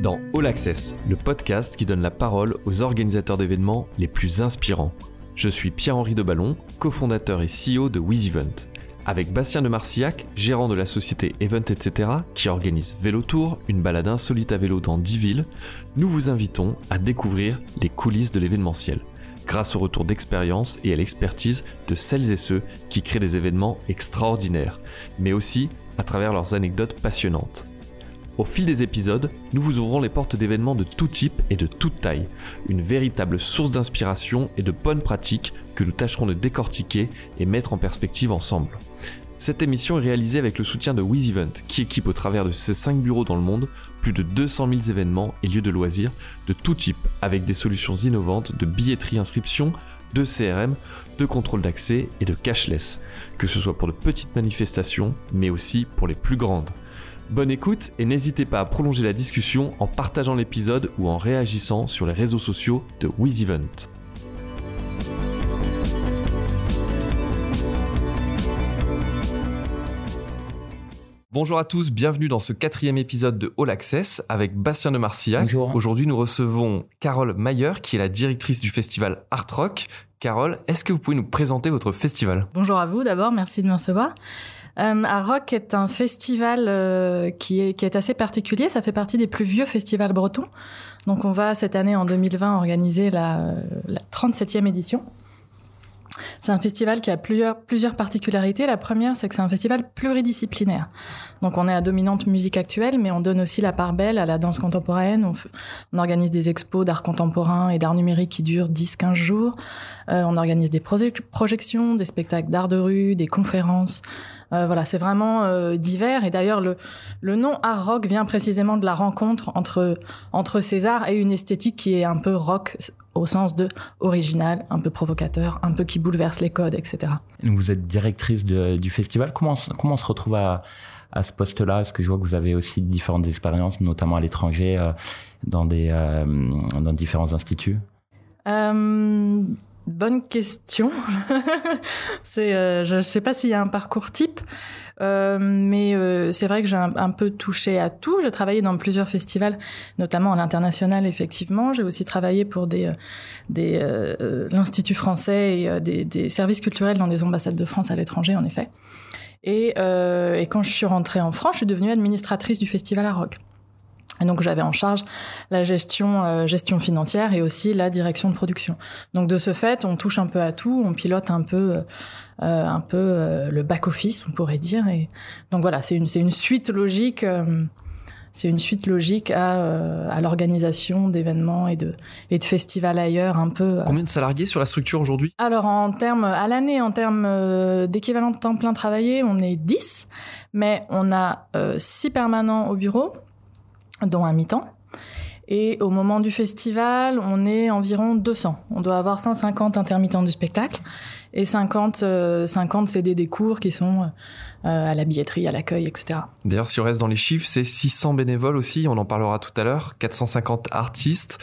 dans All Access, le podcast qui donne la parole aux organisateurs d'événements les plus inspirants. Je suis Pierre-Henri Deballon, cofondateur et CEO de WizEvent. Avec Bastien de Marcillac, gérant de la société Event etc., qui organise Vélo Tour, une balade insolite à vélo dans 10 villes, nous vous invitons à découvrir les coulisses de l'événementiel, grâce au retour d'expérience et à l'expertise de celles et ceux qui créent des événements extraordinaires, mais aussi à travers leurs anecdotes passionnantes. Au fil des épisodes, nous vous ouvrons les portes d'événements de tout type et de toute taille, une véritable source d'inspiration et de bonnes pratiques que nous tâcherons de décortiquer et mettre en perspective ensemble. Cette émission est réalisée avec le soutien de WizEvent, qui équipe au travers de ses 5 bureaux dans le monde plus de 200 000 événements et lieux de loisirs de tout type, avec des solutions innovantes de billetterie inscription, de CRM, de contrôle d'accès et de cashless, que ce soit pour de petites manifestations, mais aussi pour les plus grandes. Bonne écoute et n'hésitez pas à prolonger la discussion en partageant l'épisode ou en réagissant sur les réseaux sociaux de WizEvent. Bonjour à tous, bienvenue dans ce quatrième épisode de All Access avec Bastien de Marcillac. Bonjour. Aujourd'hui, nous recevons Carole Mayer, qui est la directrice du festival Art Rock. Carole, est-ce que vous pouvez nous présenter votre festival? Bonjour à vous d'abord, merci de me recevoir. Euh, Rock est un festival euh, qui, est, assez particulier, ça fait partie des plus vieux festivals bretons. Donc on va cette année en 2020 organiser la, la 37e édition. C'est un festival qui a plusieurs, particularités. La première, c'est que c'est un festival pluridisciplinaire. Donc on est à dominante musique actuelle, mais on donne aussi la part belle à la danse contemporaine. On, organise des expos d'art contemporain et d'art numérique qui durent 10-15 jours. Euh, on organise des proje- projections, des spectacles d'art de rue, des conférences. Euh, voilà, c'est vraiment euh, divers. Et d'ailleurs, le, le nom art rock vient précisément de la rencontre entre, entre ces arts et une esthétique qui est un peu rock au sens de original, un peu provocateur, un peu qui bouleverse les codes, etc. Vous êtes directrice de- du festival. Comment, on se- comment on se retrouve à, à ce poste-là? Parce que je vois que vous avez aussi différentes expériences, notamment à l'étranger, euh, dans, des, dans différents instituts? Euh, bonne question. euh, je ne sais pas s'il y a un parcours type, euh, mais euh, c'est vrai que j'ai un, peu touché à tout. J'ai travaillé dans plusieurs festivals, notamment à l'international, effectivement. J'ai aussi travaillé pour l'Institut français et des, services culturels dans des ambassades de France à l'étranger, en effet. Et, et quand je suis rentrée en France, je suis devenue administratrice du festival à Rock. Et donc j'avais en charge la gestion, euh, gestion financière et aussi la direction de production. Donc de ce fait, on touche un peu à tout, on pilote un peu, euh, un peu euh, le back office, on pourrait dire. Et donc voilà, c'est une, c'est une suite logique, euh, c'est une suite logique à, euh, à l'organisation d'événements et de, et de festivals ailleurs, un peu. euh. Combien de salariés sur la structure aujourd'hui? Alors en termes à l'année, en termes euh, d'équivalent de temps plein travaillé, on est 10, mais on a 6 permanents au bureau, dont un mi-temps. Et au moment du festival, on est environ 200. On doit avoir 150 intermittents du spectacle et 50, euh, 50 CD des cours qui sont euh, à la billetterie, à l'accueil, etc. D'ailleurs, si on reste dans les chiffres, c'est 600 bénévoles aussi, on en parlera tout à l'heure, 450 artistes,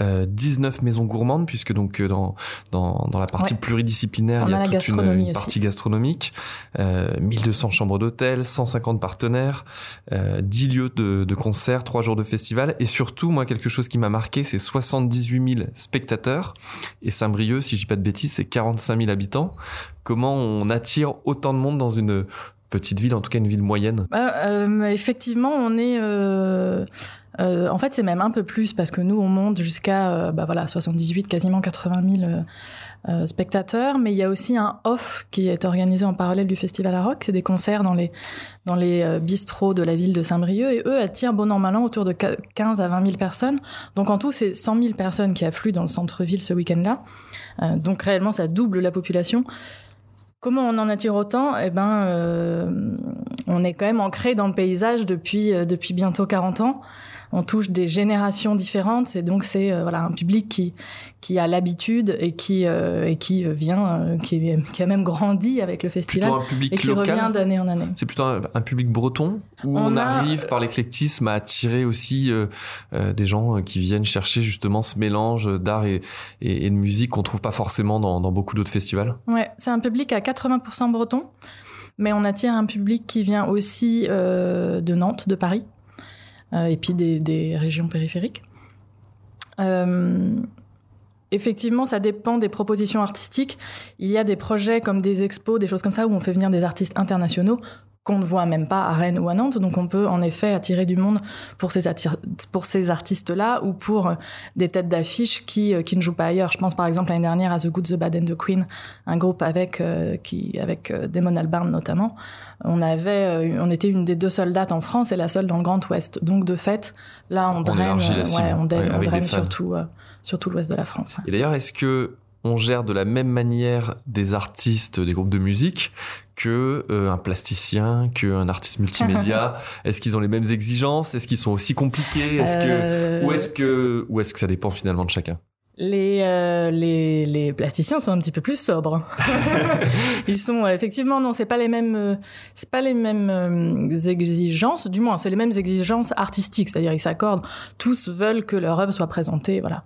euh, 19 maisons gourmandes, puisque donc euh, dans, dans, dans la partie Ouais. pluridisciplinaire, On il y a a, toute une, partie gastronomique, euh, 1200 chambres d'hôtel, 150 partenaires, euh, 10 lieux de, de concert, 3 jours de festival, et surtout, moi, quelque chose qui m'a marqué, c'est 78 000 spectateurs, et Saint-Brieuc, si je dis pas de bêtises, c'est 45 000 habitants. Comment on attire autant de monde dans une petite ville, en tout cas une ville moyenne Bah, euh, effectivement, on est. euh, euh, en fait, c'est même un peu plus parce que nous, on monte jusqu'à euh, bah voilà 78, quasiment 80 000 euh, euh, spectateurs. Mais il y a aussi un off qui est organisé en parallèle du festival à Rock. C'est des concerts dans les dans les bistrots de la ville de Saint-Brieuc et eux attirent bon an mal an autour de 15 à 20 000 personnes. Donc en tout, c'est 100 000 personnes qui affluent dans le centre-ville ce week-end-là. Donc réellement, ça double la population. Comment on en attire autant Eh ben, euh, on est quand même ancré dans le paysage depuis euh, depuis bientôt 40 ans. On touche des générations différentes et donc c'est euh, voilà un public qui qui a l'habitude et qui euh, et qui vient euh, qui, qui a même grandi avec le festival Plutôt un public et qui local revient d'année en année. C'est plutôt un, un public breton où on, On a- arrive par l'éclectisme à attirer aussi euh, euh, des gens qui viennent chercher justement ce mélange d'art et, et, et de musique qu'on trouve pas forcément dans, dans beaucoup d'autres festivals? Ouais, c'est un public à 80% breton, mais on attire un public qui vient aussi euh, de Nantes, de Paris. Et puis des, des, régions périphériques. Effectivement, ça dépend des propositions artistiques. Il y a des projets comme des expos, des choses comme ça, où on fait venir des artistes internationaux qu'on ne voit même pas à Rennes ou à Nantes. Donc on peut en effet attirer du monde pour ces, pour ces artistes-là ou pour euh, des têtes d'affiche qui, euh, qui ne jouent pas ailleurs. Je pense par exemple l'année dernière à The Good, The Bad and The Queen, un groupe avec, euh, qui, avec Damon Albarn notamment. On, avait, on était une des deux seules dates en France et la seule dans le Grand Ouest. Donc de fait, là on, draine, ouais, on draine, on draine surtout, surtout l'ouest de la France. Et d'ailleurs, est-ce que on gère de la même manière des artistes, des groupes de musique que euh, un plasticien, qu'un artiste multimédia Est-ce qu'ils ont les mêmes exigences? Est-ce qu'ils sont aussi compliqués? Est-ce que euh, ou est-ce que ou est-ce que ça dépend finalement de chacun? Les, euh, les, les plasticiens sont un petit peu plus sobres. Ils sont effectivement non, c'est pas les mêmes, c'est pas les mêmes exigences. Du moins, c'est les mêmes exigences artistiques, c'est-à-dire ils s'accordent. Tous veulent que leur œuvre soit présentée, voilà,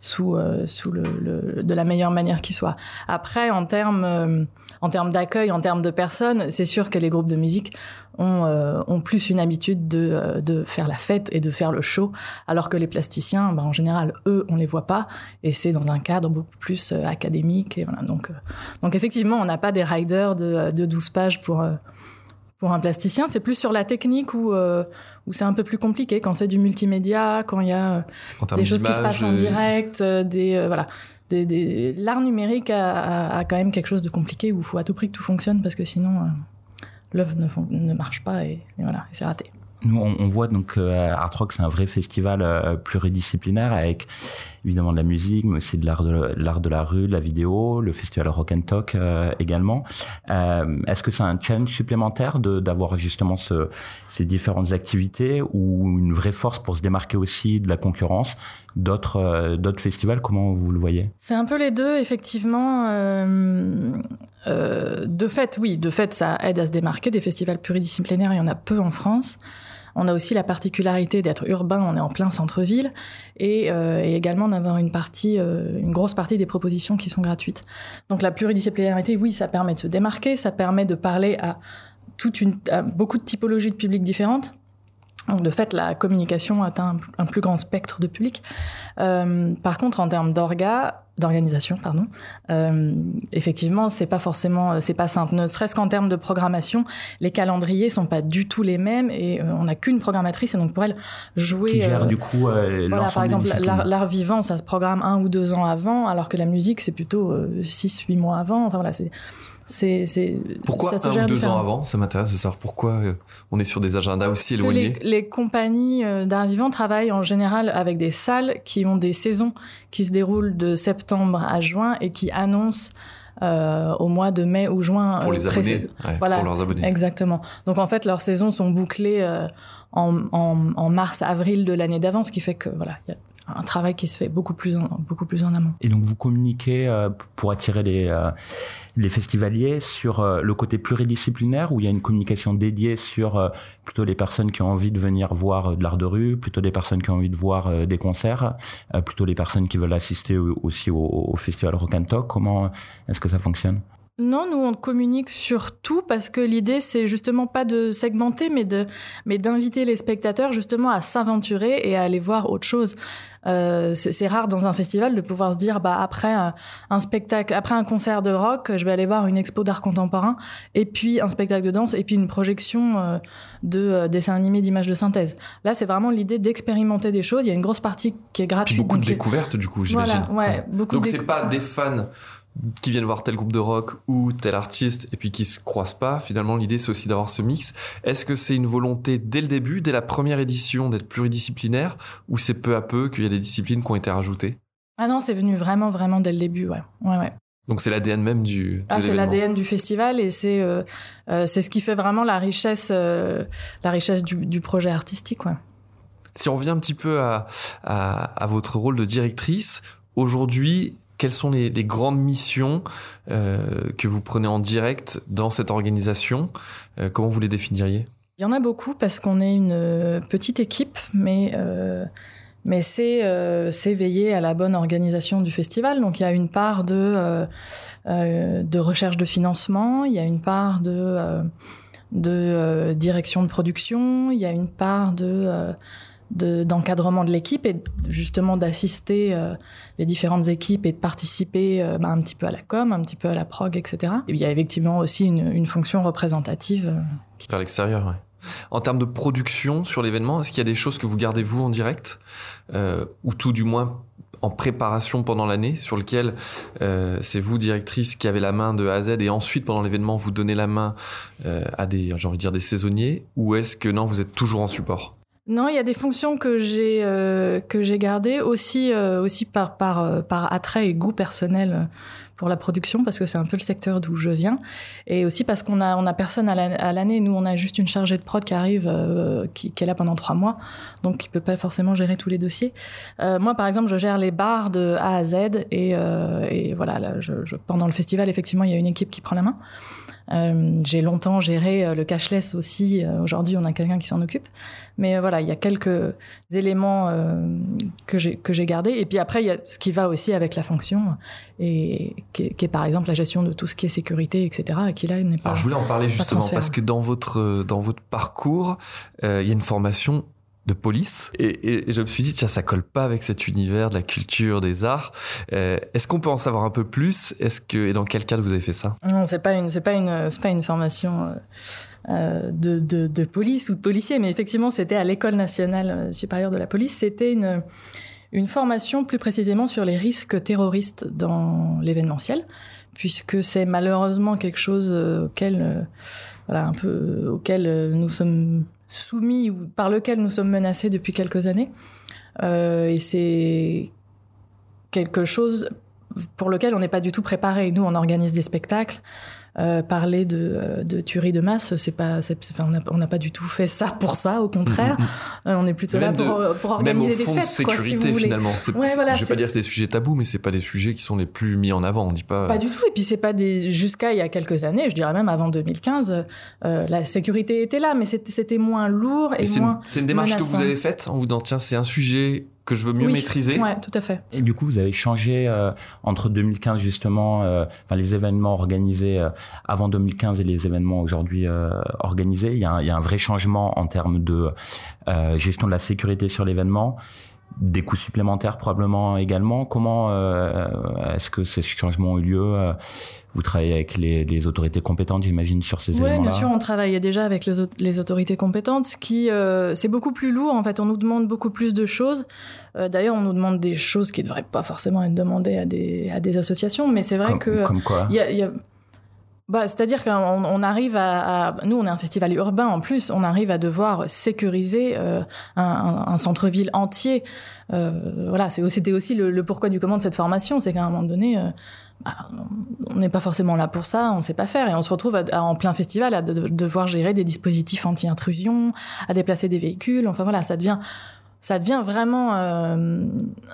sous sous le, de la meilleure manière qui soit. Après, en termes en termes d'accueil, en termes de personnes, c'est sûr que les groupes de musique ont, euh, ont plus une habitude de, euh, de, faire la fête et de faire le show, alors que les plasticiens, bah, en général, eux, on les voit pas, et c'est dans un cadre beaucoup plus euh, académique. Et voilà. donc, donc effectivement, on n'a pas des riders de, de 12 pages pour pour un plasticien, c'est plus sur la technique où, où c'est un peu plus compliqué, quand c'est du multimédia, quand il y a des choses qui se passent en direct, des voilà des, l'art numérique a, quand même quelque chose de compliqué où il faut à tout prix que tout fonctionne parce que sinon euh, l'œuvre ne, ne, marche pas et, et voilà, c'est raté. Nous, on, voit donc euh, Art Rock, c'est un vrai festival euh, pluridisciplinaire avec évidemment de la musique, mais aussi de l'art de l'art de la rue, de la vidéo, le festival Rock and Talk euh, également. Euh, Est-ce que c'est un challenge supplémentaire d'avoir justement ce, ces différentes activités ou une vraie force pour se démarquer aussi de la concurrence d'autres euh, d'autres festivals? Comment vous le voyez? C'est un peu les deux, effectivement. de fait, oui, de fait, ça aide à se démarquer. Des festivals pluridisciplinaires, il y en a peu en France. On a aussi la particularité d'être urbain, on est en plein centre-ville, et, euh, également d'avoir une partie, euh, une grosse partie des propositions qui sont gratuites. Donc la pluridisciplinarité, oui, ça permet de se démarquer, ça permet de parler à beaucoup de typologies de publics différentes. Donc de fait, la communication atteint un, plus grand spectre de public. Euh, par contre, en termes d'orga, d'organisation, pardon. Euh, effectivement, c'est pas forcément, c'est pas simple. Ne serait-ce qu'en termes de programmation, les calendriers sont pas du tout les mêmes et euh, on n'a qu'une programmatrice et donc pour elle jouer. Qui gère du coup euh, Voilà, par exemple, l'art vivant, ça se programme un ou deux ans avant, alors que la musique c'est plutôt six, huit mois avant. Enfin voilà, c'est c'est, pourquoi ça un ou deux ans avant? Ça m'intéresse de savoir pourquoi euh, on est sur des agendas aussi éloignés. Les, les, compagnies euh, d'art vivant travaillent en général avec des salles qui ont des saisons qui se déroulent de septembre à juin et qui annoncent euh, au mois de mai ou juin. Pour les abonnés, voilà, pour leurs abonnés. Exactement. Donc en fait, leurs saisons sont bouclées en, en, en mars-avril de l'année d'avant, ce qui fait que voilà, y a un travail qui se fait beaucoup plus en, beaucoup plus en amont. Et donc vous communiquez euh, pour attirer les, euh, les festivaliers sur euh, le côté pluridisciplinaire où il y a une communication dédiée sur plutôt les personnes qui ont envie de venir voir de l'art de rue, plutôt des personnes qui ont envie de voir des concerts, plutôt les personnes qui veulent assister aussi au, au festival Rock and Talk? Comment est-ce que ça fonctionne? Non, nous on communique sur tout parce que l'idée c'est justement pas de segmenter, mais de mais d'inviter les spectateurs justement à s'aventurer et à aller voir autre chose. Euh, c'est rare dans un festival de pouvoir se dire bah après un, spectacle, après un concert de rock, je vais aller voir une expo d'art contemporain et puis un spectacle de danse et puis une projection euh, de euh, dessins animés d'images de synthèse. Là c'est vraiment l'idée d'expérimenter des choses. Il y a une grosse partie qui est gratuite. beaucoup de découvertes du coup, j'imagine. Voilà, ouais, beaucoup donc c'est pas des fans qui viennent voir tel groupe de rock ou tel artiste et puis qui se croisent pas. Finalement, l'idée c'est aussi d'avoir ce mix. Est-ce que c'est une volonté dès le début, dès la première édition, d'être pluridisciplinaire ou c'est peu à peu qu'il y a des disciplines qui ont été rajoutées? Ah non, c'est venu vraiment, vraiment dès le début, ouais. Ouais, ouais. Donc c'est l'ADN même du. Ah, c'est l'ADN du festival et c'est euh, euh, c'est ce qui fait vraiment la richesse euh, la richesse du, du projet artistique, ouais. Si on revient un petit peu à, à, à votre rôle de directrice, aujourd'hui, quelles sont les, grandes missions euh, que vous prenez en direct dans cette organisation euh, Comment vous les définiriez? Il y en a beaucoup parce qu'on est une euh, petite équipe, mais c'est veiller à la bonne organisation du festival. Donc il y a une part de de recherche de financement, il y a une part de de direction de production, il y a une part de d'encadrement de, l'équipe et justement d'assister euh, les différentes équipes et de participer euh, bah, un petit peu à la com, un petit peu à la prog, etc. il y a effectivement aussi une, fonction représentative. Euh, qui... Vers l'extérieur, ouais. En termes de production sur l'événement, est-ce qu'il y a des choses que vous gardez vous en direct ou tout du moins en préparation pendant l'année sur lequel c'est vous directrice qui avez la main de A à Z et ensuite pendant l'événement vous donnez la main à des j'ai envie de dire des saisonniers ou est-ce que non vous êtes toujours en support? Non, il y a des fonctions que j'ai euh, que j'ai gardées aussi euh, aussi par par euh, par attrait et goût personnel pour la production parce que c'est un peu le secteur d'où je viens et aussi parce qu'on a on a personne à l'année. Nous, on a juste une chargée de prod qui arrive qui, qui, est là pendant trois mois, donc qui peut pas forcément gérer tous les dossiers. moi, par exemple, je gère les bars de A à Z et, et voilà, là, je, je, pendant le festival, effectivement, il y a une équipe qui prend la main. Euh, j'ai longtemps géré euh, le cashless aussi. Euh, aujourd'hui, on a quelqu'un qui s'en occupe. Mais voilà, il y a quelques éléments que j'ai que j'ai gardés. Et puis après, il y a ce qui va aussi avec la fonction et qui est, par exemple la gestion de tout ce qui est sécurité, etc. Et qui là n'est pas. Alors, je voulais en parler justement parce que dans votre dans votre parcours, il y a une formation de police. Et, et, je me suis dit, tiens, ça colle pas avec cet univers de la culture, des arts. Euh, Est-ce qu'on peut en savoir un peu plus? Est-ce que et dans quel cadre vous avez fait ça? Non, c'est pas une, c'est pas une, c'est pas une formation. Euh, euh de, de, de, police ou de policier, mais effectivement, c'était à l'école nationale euh, supérieure de la police. C'était une, une formation plus précisément sur les risques terroristes dans l'événementiel, puisque c'est malheureusement quelque chose auquel, voilà, un peu auquel nous sommes soumis ou par lequel nous sommes menacés depuis quelques années. Euh, et c'est quelque chose pour lequel on n'est pas du tout préparé. Nous, on organise des spectacles euh, parler de, euh, de, tuerie de masse, c'est pas, on n'a pas du tout fait ça pour ça. Au contraire, euh, on est plutôt là pour, pour organiser des fêtes. sécurité quoi, si finalement. je vais pas dire que c'est des sujets tabous, mais c'est pas des sujets qui sont les plus mis en avant. On dit pas. Pas du tout. Et puis c'est pas des jusqu'à il y a quelques années, je dirais même avant 2015, euh, la sécurité était là, mais c'était moins lourd et, moins. C'est une démarche que vous avez faite en vous disant tiens c'est un sujet que je veux mieux maîtriser. Ouais, tout à fait. Et du coup, vous avez changé euh, entre 2015 justement, euh, enfin les événements organisés euh, avant 2015 et les événements aujourd'hui euh, organisés. Il y, a un, il y, a un, vrai changement en termes de euh, gestion de la sécurité sur l'événement des coûts supplémentaires probablement également. Comment est-ce que ces changements ont eu lieu vous travaillez avec les, les autorités compétentes, j'imagine, sur ces éléments-là. Oui, bien sûr, on travaille déjà avec les, les autorités compétentes, ce qui euh, c'est beaucoup plus lourd. En fait, on nous demande beaucoup plus de choses. Euh, D'ailleurs, on nous demande des choses qui ne devraient pas forcément être demandées à des, à des associations, mais c'est vrai comme, que comme quoi y a, y a, bah, c'est-à-dire qu'on on arrive à, à, nous, on est un festival urbain en plus, on arrive à devoir sécuriser euh, un, centre-ville entier. Euh, voilà, c'était aussi le, le, pourquoi du comment de cette formation, c'est qu'à un moment donné, euh, bah, on n'est pas forcément là pour ça, on sait pas faire, et on se retrouve en plein festival à devoir gérer des dispositifs anti-intrusion, à déplacer des véhicules. Enfin voilà, ça devient ça devient vraiment euh,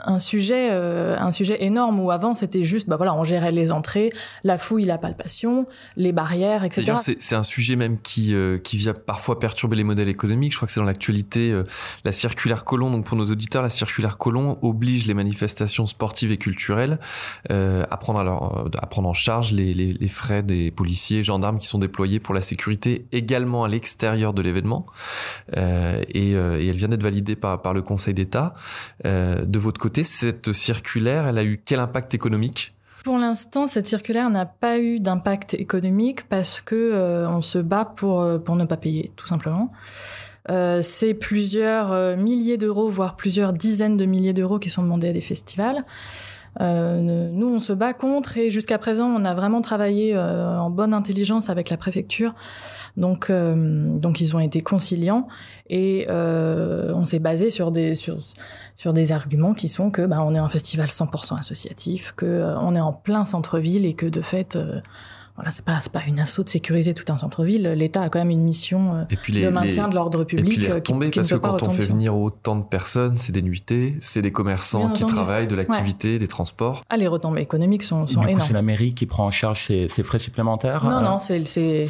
un sujet euh, un sujet énorme où avant c'était juste bah voilà on gérait les entrées la fouille la palpation les barrières etc d'ailleurs c'est un sujet même qui euh, qui vient parfois perturber les modèles économiques. Je crois que c'est dans l'actualité euh, la circulaire Colomb donc pour nos auditeurs la circulaire Colomb oblige les manifestations sportives et culturelles euh, à prendre alors à prendre en charge les, les, les frais des policiers gendarmes qui sont déployés pour la sécurité également à l'extérieur de l'événement. Et, et elle vient d'être validée par par le Conseil d'État. Euh, de votre côté, cette circulaire, elle a eu quel impact économique? Pour l'instant, cette circulaire n'a pas eu d'impact économique parce que euh, on se bat pour euh, pour ne pas payer, tout simplement. C'est plusieurs milliers d'euros, voire plusieurs dizaines de milliers d'euros qui sont demandés à des festivals. Euh, nous, on se bat contre et jusqu'à présent, on a vraiment travaillé euh, en bonne intelligence avec la préfecture. Donc, euh, donc ils ont été conciliants et euh, on s'est basé sur des sur sur des arguments qui sont que bah, on est un festival 100% associatif, que euh, on est en plein centre-ville et que de fait voilà, c'est pas, pas une assaut de sécuriser tout un centre-ville. L'État a quand même une mission euh, les, de maintien les, de l'ordre public. Et puis les euh, qui parce que quand on fait venir autant de personnes, c'est des nuitées, c'est des commerçants qui travaillent, de l'activité, ouais. des transports. Ah, les retombées économiques sont, sont du énormes. C'est la mairie qui prend en charge ces, ces frais supplémentaires Non, euh, non, c'est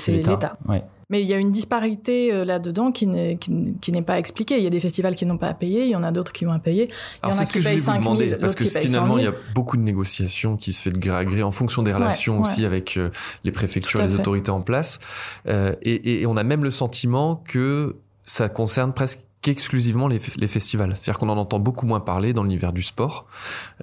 l'État. Ouais. Mais il y a une disparité euh, là-dedans qui n'est qui, n'est pas expliquée. Il y a des festivals qui n'ont pas à payer, il y en a d'autres qui ont à payer. Il y en a qui payent 5 000, parce que finalement il y a beaucoup de négociations qui se fait de gré à gré en fonction des relations aussi avec euh, les préfectures, et les autorités en place. Euh, et, et on a même le sentiment que ça concerne presque qu'exclusivement les, les, festivals. C'est-à-dire qu'on en entend beaucoup moins parler dans l'univers du sport,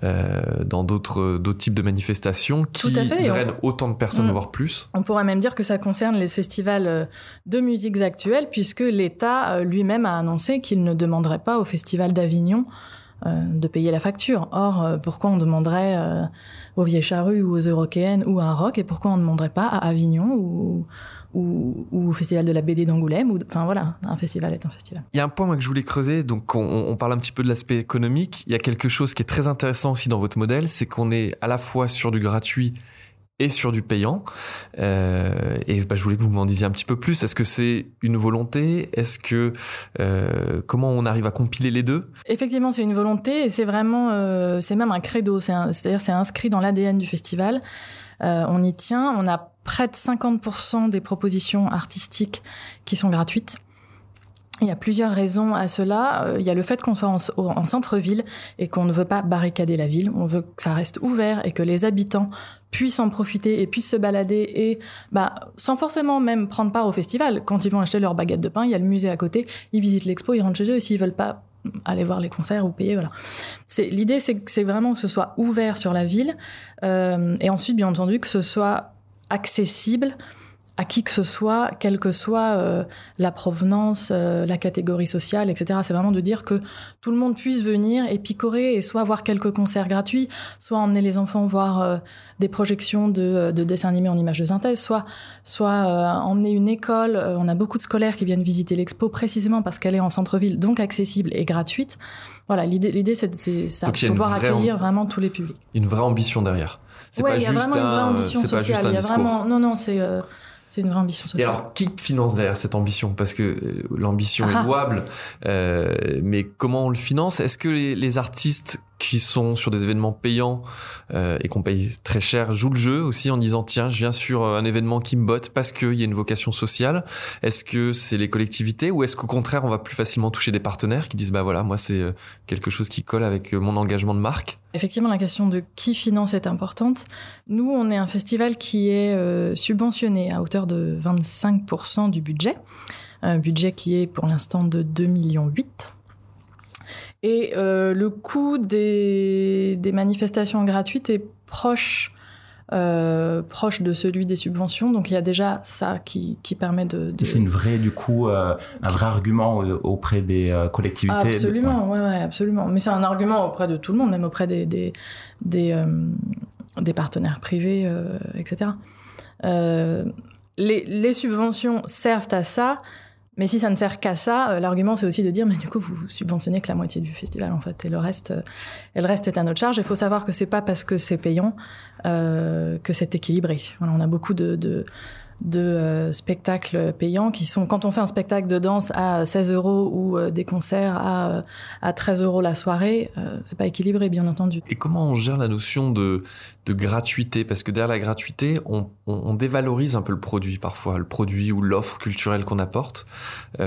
euh, dans d'autres d'autres types de manifestations qui drainent autant de personnes, mm. voire plus. On pourrait même dire que ça concerne les festivals euh, de musiques actuelles, puisque l'État euh, lui-même a annoncé qu'il ne demanderait pas au Festival d'Avignon euh, de payer la facture. Or, euh, pourquoi on demanderait euh, aux Vieilles Charrues ou aux Européennes ou à un rock, et pourquoi on ne demanderait pas à Avignon ou ou, ou, au festival de la BD d'Angoulême. Enfin voilà, un festival est un festival. Il y a un point moi, que je voulais creuser, donc on, on parle un petit peu de l'aspect économique. Il y a quelque chose qui est très intéressant aussi dans votre modèle, c'est qu'on est à la fois sur du gratuit et sur du payant. Euh, et bah, je voulais que vous m'en disiez un petit peu plus. Est-ce que c'est une volonté? Est-ce que euh, comment on arrive à compiler les deux? Effectivement, c'est une volonté et c'est vraiment, euh, c'est même un credo. C'est-à-dire, c'est inscrit dans l'ADN du festival. On y tient. On a près de 50% des propositions artistiques qui sont gratuites. Il y a plusieurs raisons à cela. Euh, il y a le fait qu'on soit en, centre-ville et qu'on ne veut pas barricader la ville. On veut que ça reste ouvert et que les habitants puissent en profiter et puissent se balader et bah sans forcément même prendre part au festival. Quand ils vont acheter leur baguette de pain, il y a le musée à côté, ils visitent l'expo, ils rentrent chez eux et s'ils veulent pas aller voir les concerts ou payer voilà l'idée c'est vraiment que ce soit ouvert sur la ville euh, et ensuite bien entendu que ce soit accessible à qui que ce soit, quelle que soit euh, la provenance, euh, la catégorie sociale, etc. C'est vraiment de dire que tout le monde puisse venir et picorer et soit voir quelques concerts gratuits, soit emmener les enfants voir euh, des projections de, de, dessins animés en images de synthèse, soit, soit emmener une école. on a beaucoup de scolaires qui viennent visiter l'expo précisément parce qu'elle est en centre-ville, donc accessible et gratuite. Voilà, l'idée, l'idée c'est, c'est ça, pouvoir accueillir vraiment tous les publics. Une vraie ambition derrière. C'est pas, juste un, c'est pas juste un discours. Vraiment, non, non, c'est c'est une vraie ambition sociale. Et alors, qui finance derrière cette ambition? Parce que euh, l'ambition est ah. louable, euh, mais comment on le finance? Est-ce que les, les, artistes qui sont sur des événements payants euh, et qu'on paye très cher jouent le jeu aussi en disant tiens je viens sur un événement qui me botte parce qu'il y a une vocation sociale. Est-ce que c'est les collectivités ou est-ce qu'au contraire on va plus facilement toucher des partenaires qui disent bah voilà moi c'est euh, quelque chose qui colle avec euh, mon engagement de marque? Effectivement, la question de qui finance est importante. Nous, on est un festival qui est euh, subventionné à hauteur de 25% du budget, un budget qui est pour l'instant de 2,8 millions et euh, le coût des, des, manifestations gratuites est proche, euh, proche de celui des subventions. Donc il y a déjà ça qui, qui permet de. de... C'est une vraie, du coup, euh, un vrai argument auprès des collectivités. absolument, ouais. ouais, absolument. Mais c'est un argument auprès de tout le monde, même auprès des, des, des, des partenaires privés, etc. les, les subventions servent à ça. Mais si ça ne sert qu'à ça, euh, l'argument c'est aussi de dire mais du coup vous subventionnez que la moitié du festival en fait et le reste euh, et le reste est à notre charge. Il faut savoir que c'est pas parce que c'est payant euh, que c'est équilibré. Voilà, on a beaucoup de, de de euh, spectacles payants qui sont quand on fait un spectacle de danse à 16 euros ou euh, des concerts à, euh, à 13 euros la soirée, c'est pas équilibré bien entendu. Et comment on gère la notion de, de gratuité? Parce que derrière la gratuité, on, on, dévalorise un peu le produit parfois, le produit ou l'offre culturelle qu'on apporte,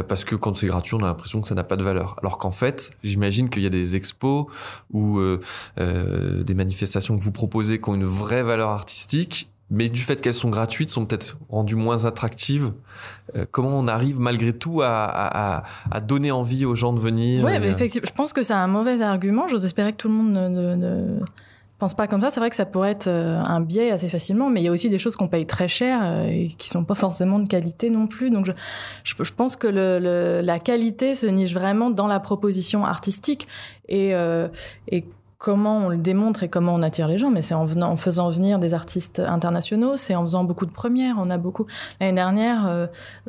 parce que quand c'est gratuit, on a l'impression que ça n'a pas de valeur. Alors qu'en fait, j'imagine qu'il y a des expos ou des manifestations que vous proposez qui ont une vraie valeur artistique mais du fait qu'elles sont gratuites, sont peut-être rendues moins attractives. Euh, comment on arrive malgré tout à, à, à, donner envie aux gens de venir Oui, effectivement, je pense que c'est un mauvais argument. J'ose espérer que tout le monde ne, ne, ne pense pas comme ça. C'est vrai que ça pourrait être euh, un biais assez facilement, mais il y a aussi des choses qu'on paye très cher euh, et qui sont pas forcément de qualité non plus. Donc je, je, je pense que le, le, la qualité se niche vraiment dans la proposition artistique et, euh, et comment on le démontre et comment on attire les gens, mais c'est en, en faisant venir des artistes internationaux, c'est en faisant beaucoup de premières. On a beaucoup. L'année dernière, euh,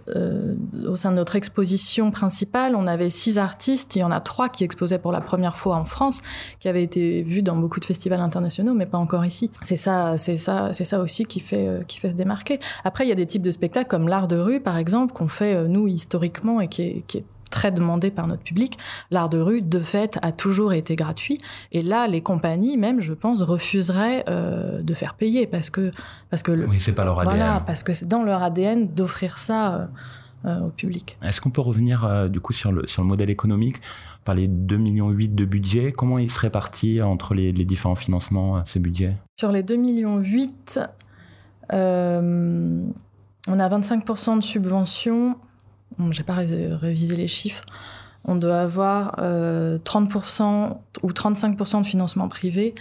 euh, au sein de notre exposition principale, on avait six artistes. Il y en a trois qui exposaient pour la première fois en France, qui avaient été vus dans beaucoup de festivals internationaux, mais pas encore ici. C'est ça, c'est ça, c'est ça aussi qui fait euh, qui fait se démarquer. Après, il y a des types de spectacles comme l'art de rue, par exemple, qu'on fait euh, nous historiquement et qui est, qui est très demandé par notre public. L'art de rue, de fait, a toujours été gratuit. Et là, les compagnies, même, je pense, refuseraient euh, de faire payer parce que parce que oui, c'est pas leur ADN. Voilà, parce que c'est dans leur ADN d'offrir ça. Euh, au public. Est-ce qu'on peut revenir du coup sur le, sur le modèle économique? Par les 2,8 millions de budget, comment il se répartit entre les, les différents financements, ce budget? Sur les 2,8 millions, on a 25% de subventions. Je n'ai pas révisé les chiffres on doit avoir 30% euh, ou 35% de financement privé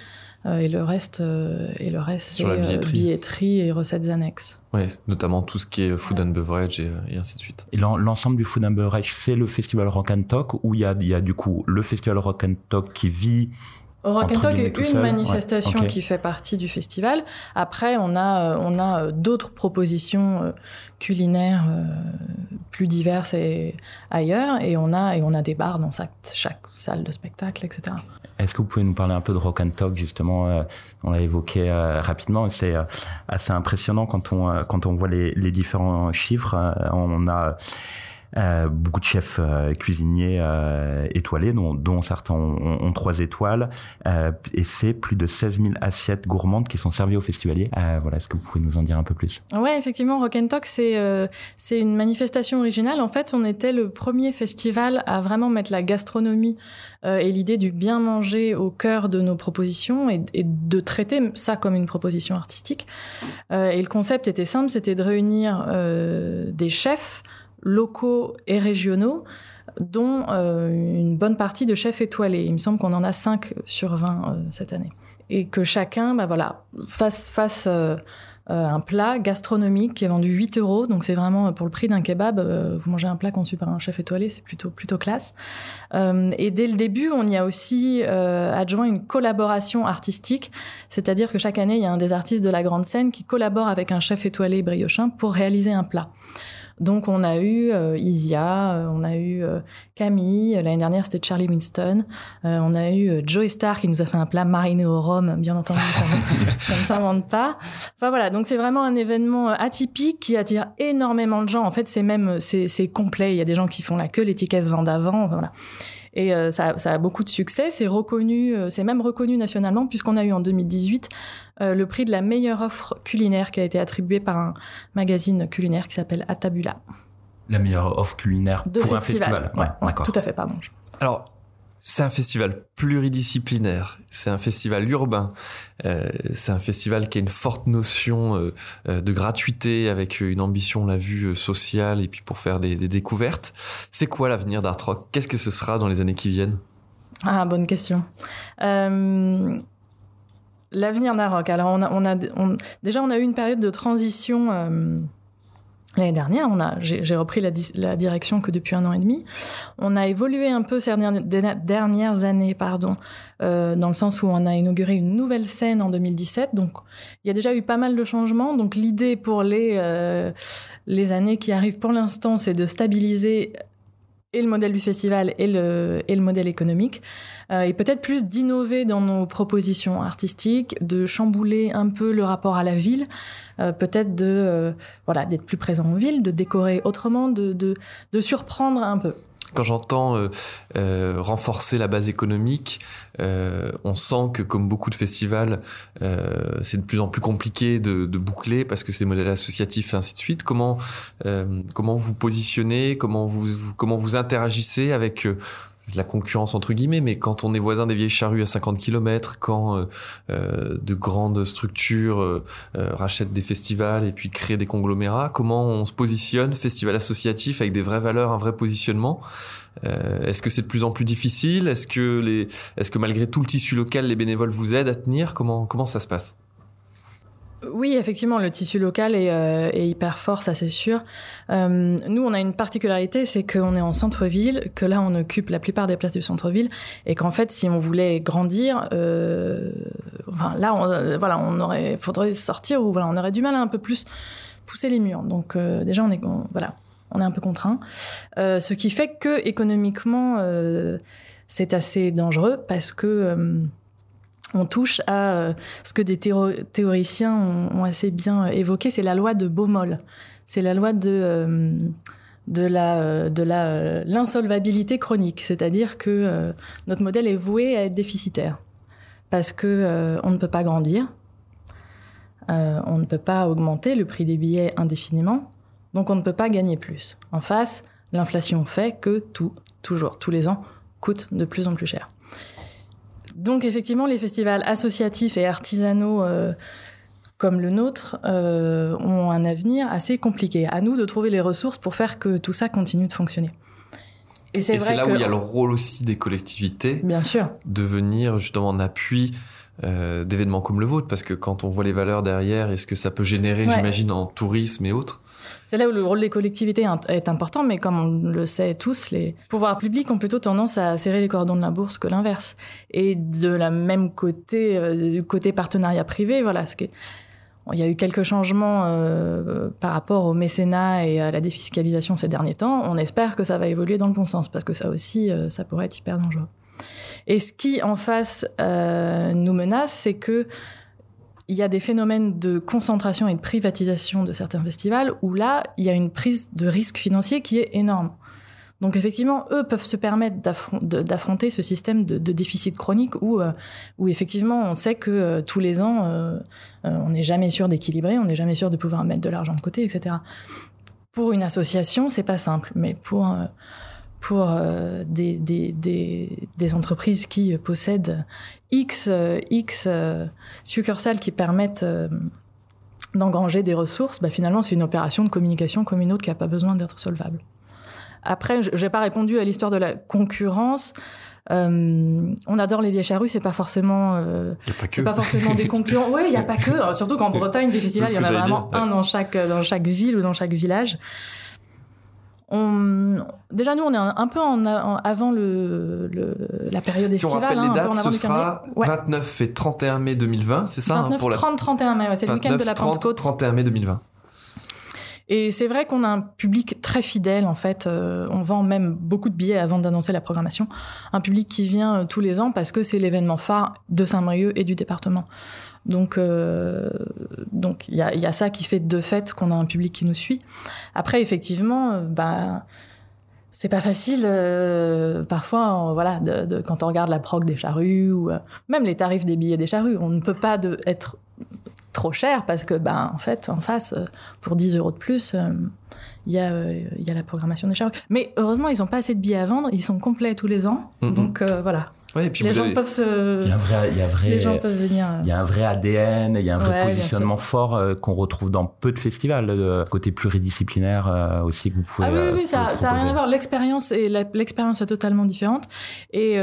euh, et le reste, euh, et le reste c'est billetterie. et recettes annexes. Oui, notamment tout ce qui est food and beverage et, ainsi de suite. Et l'ensemble du food and beverage, c'est le festival Rock and Talk où il y a, y a du coup le festival Rock and Talk qui vit Rock and Talk est une manifestation qui fait partie du festival. Après, on a, on a d'autres propositions culinaires plus diverses et ailleurs, et on a et on a des bars dans chaque, chaque salle de spectacle, etc. Est-ce que vous pouvez nous parler un peu de Rock and Talk justement euh, On l'a évoqué euh, rapidement. C'est euh, assez impressionnant quand on quand on voit les, les différents chiffres. on a euh, beaucoup de chefs euh, cuisiniers euh, étoilés, dont, dont, certains ont, trois étoiles. et c'est plus de 16 000 assiettes gourmandes qui sont servies aux festivaliers. voilà, est-ce que vous pouvez nous en dire un peu plus? Ouais, effectivement, Rock and Talk, c'est c'est une manifestation originale. En fait, on était le premier festival à vraiment mettre la gastronomie et l'idée du bien manger au cœur de nos propositions et, et, de traiter ça comme une proposition artistique. et le concept était simple, c'était de réunir des chefs locaux et régionaux, dont euh, une bonne partie de chefs étoilés. Il me semble qu'on en a 5 sur 20 euh, cette année. Et que chacun bah voilà, fasse, euh, un plat gastronomique qui est vendu 8 euros. Donc c'est vraiment pour le prix d'un kebab, vous mangez un plat conçu par un chef étoilé, c'est plutôt, plutôt classe. et dès le début, on y a aussi adjoint une collaboration artistique, c'est-à-dire que chaque année, il y a un des artistes de la grande scène qui collabore avec un chef étoilé briochin pour réaliser un plat. Donc on a eu euh, Isia, euh, on a eu euh, Camille, l'année dernière c'était Charlie Winston, on a eu Joey Star qui nous a fait un plat mariné au rhum, bien entendu ça, ne s'invente pas. Enfin voilà, donc c'est vraiment un événement atypique qui attire énormément de gens. En fait c'est même c'est complet, il y a des gens qui font la queue, les tickets se vendent avant, voilà. Et euh, ça, ça, a beaucoup de succès. C'est reconnu, euh, c'est même reconnu nationalement puisqu'on a eu en 2018 euh, le prix de la meilleure offre culinaire qui a été attribué par un magazine culinaire qui s'appelle Atabula. La meilleure offre culinaire de pour festival. un festival. Ouais, tout à fait, pardon. Alors, c'est un festival pluridisciplinaire, c'est un festival urbain, euh, c'est un festival qui a une forte notion euh, euh, de gratuité avec une ambition, on l'a vu, sociale et puis pour faire des, découvertes. C'est quoi l'avenir d'Art Rock? Qu'est-ce que ce sera dans les années qui viennent? Ah, bonne question. L'avenir d'Art Rock, alors déjà on a eu une période de transition L'année dernière, j'ai repris la, la, direction que depuis un an et demi. On a évolué un peu ces dernières, années, pardon, euh, dans le sens où on a inauguré une nouvelle scène en 2017. Donc, il y a déjà eu pas mal de changements. Donc, l'idée pour les euh, les années qui arrivent pour l'instant, c'est de stabiliser et le modèle du festival et le et le modèle économique. Euh, et peut-être plus d'innover dans nos propositions artistiques, de chambouler un peu le rapport à la ville, euh, peut-être de euh, voilà d'être plus présent en ville, de décorer autrement, de, de, de surprendre un peu. Quand j'entends renforcer la base économique, on sent que comme beaucoup de festivals, c'est de plus en plus compliqué de, boucler parce que c'est des modèles associatifs et ainsi de suite. Comment comment vous positionnez, comment vous comment vous interagissez avec la concurrence entre guillemets, mais quand on est voisin des vieilles charrues à 50 km, quand euh, euh, de grandes structures euh, rachètent des festivals et puis créent des conglomérats, comment on se positionne, festival associatif avec des vraies valeurs, un vrai positionnement Est-ce que c'est de plus en plus difficile? Est-ce que est-ce que malgré tout le tissu local, les bénévoles vous aident à tenir? Comment comment ça se passe? Oui, effectivement, le tissu local est, euh, est hyper fort, ça c'est sûr. Euh, nous, on a une particularité, c'est qu'on est en centre-ville, que là, on occupe la plupart des places du centre-ville, et qu'en fait, si on voulait grandir, euh, enfin, là, on, euh, voilà, on aurait, faudrait sortir ou voilà, on aurait du mal à un peu plus pousser les murs. Donc, euh, déjà, on est, voilà, on est un peu contraint, ce qui fait que économiquement, c'est assez dangereux parce que on touche à euh, ce que des théoriciens ont, assez bien évoqué, c'est la loi de Baumol. C'est la loi de euh, de la euh, de la l'insolvabilité chronique, c'est-à-dire que notre modèle est voué à être déficitaire parce que on ne peut pas grandir, on ne peut pas augmenter le prix des billets indéfiniment, Donc on ne peut pas gagner plus. En face, l'inflation fait que tout, toujours, tous les ans, coûte de plus en plus cher. Donc effectivement, les festivals associatifs et artisanaux euh, comme le nôtre euh, ont un avenir assez compliqué. À nous de trouver les ressources pour faire que tout ça continue de fonctionner. Et c'est là où il y a le rôle aussi des collectivités. Bien sûr. De venir justement en appui euh, d'événements comme le vôtre, parce que quand on voit les valeurs derrière et ce que ça peut générer, j'imagine, en tourisme et autres. C'est là où le rôle des collectivités est important, mais comme on le sait tous, les pouvoirs publics ont plutôt tendance à serrer les cordons de la bourse que l'inverse. Et de la même côté, euh, du côté partenariat privé, voilà, ce qui il y a eu quelques changements euh, par rapport au mécénat et à la défiscalisation ces derniers temps. On espère que ça va évoluer dans le bon sens parce que ça aussi, euh, ça pourrait être hyper dangereux. Et ce qui en face nous menace, c'est que il y a des phénomènes de concentration et de privatisation de certains festivals où là, il y a une prise de risque financier qui est énorme. Donc effectivement, eux peuvent se permettre d'affronter ce système de, déficit chronique où, euh, où effectivement on sait que euh, tous les ans, euh, on n'est jamais sûr d'équilibrer, on n'est jamais sûr de pouvoir mettre de l'argent de côté, etc. Pour une association, c'est pas simple, mais pour pour des, des, des, des, entreprises qui possèdent X, X succursales qui permettent d'engranger des ressources, bah finalement c'est une opération de communication comme une autre qui n'a pas besoin d'être solvable. Après, j'ai pas répondu à l'histoire de la concurrence. Euh, on adore les vieilles charrues, c'est pas forcément, euh, c'est pas forcément des concurrents. Oui, il y a pas que. Euh, surtout qu'en Bretagne, des festivals, il y en a vraiment un dans chaque dans chaque ville ou dans chaque village. On, déjà nous, on est un, peu en, avant le, le, la période estivale. Si on rappelle les dates, ce sera 29 et 31 mai 2020, c'est ça 29, hein, pour 30, 31 mai, ouais, c'est le week-end de la Pentecôte. 31 mai 2020. Et c'est vrai qu'on a un public très fidèle, en fait. Euh, on vend même beaucoup de billets avant d'annoncer la programmation. Un public qui vient euh, tous les ans parce que c'est l'événement phare de Saint-Brieuc et du département. Donc, euh, donc il y a, y a, ça qui fait de fait qu'on a un public qui nous suit. Après, effectivement, bah c'est pas facile parfois voilà de, de, quand on regarde la prog des charrues ou même les tarifs des billets des charrues on ne peut pas de, être trop cher parce que, ben, en fait, en face, euh, pour 10 euros de plus, euh, il y, a, euh, y a la programmation des charrues. Mais heureusement, ils n'ont pas assez de billets à vendre, ils sont complets tous les ans. Mm-hmm. Donc voilà. Ouais, et puis les gens peuvent se. Il y a un vrai, il y a vrai, les gens peuvent venir. Il y a un vrai ADN, il y a un vrai positionnement fort qu'on retrouve dans peu de festivals, de côté pluridisciplinaire aussi que vous pouvez. Ah oui, oui, ça, ça a rien à voir. L'expérience et l'expérience est totalement différente. Et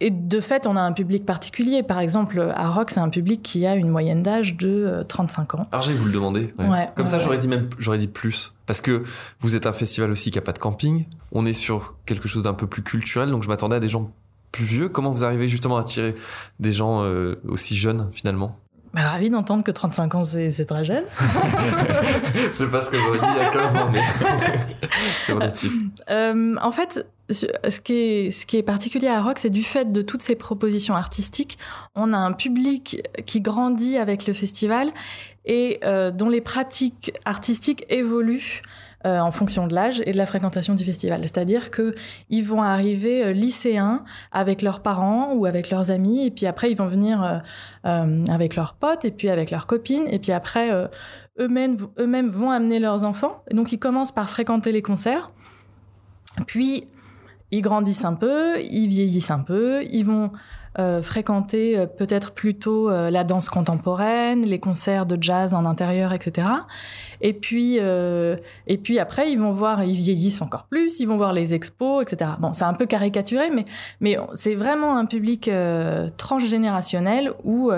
et, de fait, on a un public particulier. Par exemple, à Rock, c'est un public qui a une moyenne d'âge de 35 euh, ans. Alors, j'allais vous le demander. Comme ça, j'aurais dit même, j'aurais dit plus. Parce que vous êtes un festival aussi qui n'a pas de camping. On est sur quelque chose d'un peu plus culturel, donc je m'attendais à des gens plus vieux. Comment vous arrivez justement à attirer des gens euh, aussi jeunes finalement? Ravi d'entendre que 35 ans, c'est très jeune. c'est pas ce que j'aurais dit il y a 15 ans, mais c'est relatif. Euh, en fait, ce qui est, ce qui est particulier à Rock, c'est du fait de toutes ces propositions artistiques, on a un public qui grandit avec le festival et euh, dont les pratiques artistiques évoluent euh, en fonction de l'âge et de la fréquentation du festival. C'est-à-dire que ils vont arriver euh, lycéens avec leurs parents ou avec leurs amis, et puis après ils vont venir euh, avec leurs potes, et puis avec leurs copines, et puis après eux-mêmes eux-mêmes vont amener leurs enfants. Donc ils commencent par fréquenter les concerts, puis ils grandissent un peu, ils vieillissent un peu, ils vont euh, fréquenter euh, peut-être plutôt euh, la danse contemporaine, les concerts de jazz en intérieur, etc. Et puis, et puis après, ils vont voir, ils vieillissent encore plus, ils vont voir les expos, etc. Bon, c'est un peu caricaturé, mais, mais c'est vraiment un public transgénérationnel où,